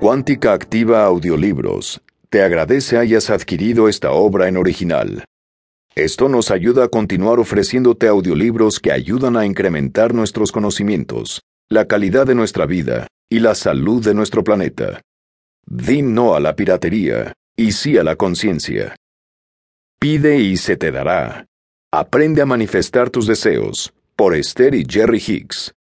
Cuántica Activa Audiolibros te agradece hayas adquirido esta obra en original. Esto nos ayuda a continuar ofreciéndote audiolibros que ayudan a incrementar nuestros conocimientos, la calidad de nuestra vida y la salud de nuestro planeta. Di no a la piratería y sí a la conciencia. Pide y se te dará. Aprende a manifestar tus deseos, por Esther y Jerry Hicks.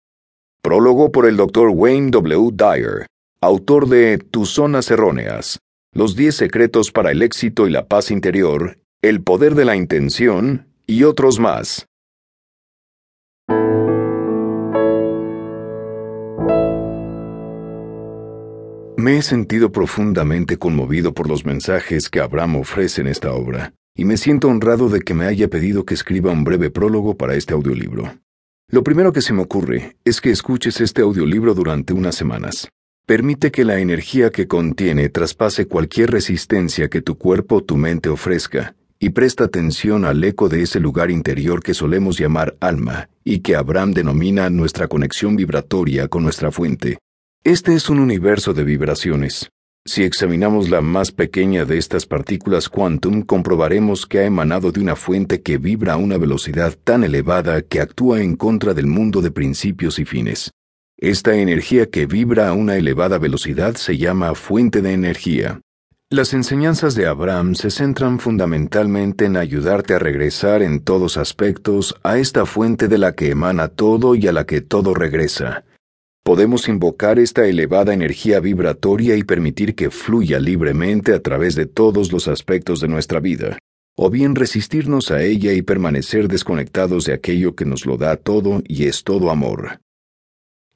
Prólogo por el Dr. Wayne W. Dyer, autor de Tus zonas erróneas, Los 10 secretos para el éxito y la paz interior, El poder de la intención y otros más. Me he sentido profundamente conmovido por los mensajes que Abraham ofrece en esta obra, y me siento honrado de que me haya pedido que escriba un breve prólogo para este audiolibro. Lo primero que se me ocurre es que escuches este audiolibro durante unas semanas. Permite que la energía que contiene traspase cualquier resistencia que tu cuerpo o tu mente ofrezca, y presta atención al eco de ese lugar interior que solemos llamar alma, y que Abraham denomina nuestra conexión vibratoria con nuestra fuente. Este es un universo de vibraciones. Si examinamos la más pequeña de estas partículas quantum, comprobaremos que ha emanado de una fuente que vibra a una velocidad tan elevada que actúa en contra del mundo de principios y fines. Esta energía que vibra a una elevada velocidad se llama fuente de energía. Las enseñanzas de Abraham se centran fundamentalmente en ayudarte a regresar en todos aspectos a esta fuente de la que emana todo y a la que todo regresa. Podemos invocar esta elevada energía vibratoria y permitir que fluya libremente a través de todos los aspectos de nuestra vida, o bien resistirnos a ella y permanecer desconectados de aquello que nos lo da todo y es todo amor.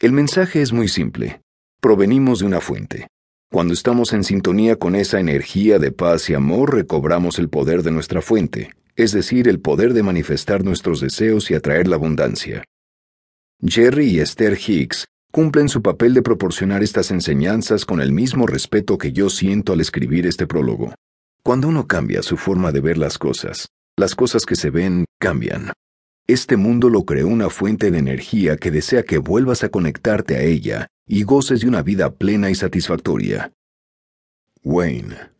El mensaje es muy simple. Provenimos de una fuente. Cuando estamos en sintonía con esa energía de paz y amor, recobramos el poder de nuestra fuente, es decir, el poder de manifestar nuestros deseos y atraer la abundancia. Jerry y Esther Hicks cumplen su papel de proporcionar estas enseñanzas con el mismo respeto que yo siento al escribir este prólogo. Cuando uno cambia su forma de ver las cosas, las cosas que se ven cambian. Este mundo lo creó una fuente de energía que desea que vuelvas a conectarte a ella y goces de una vida plena y satisfactoria. Wayne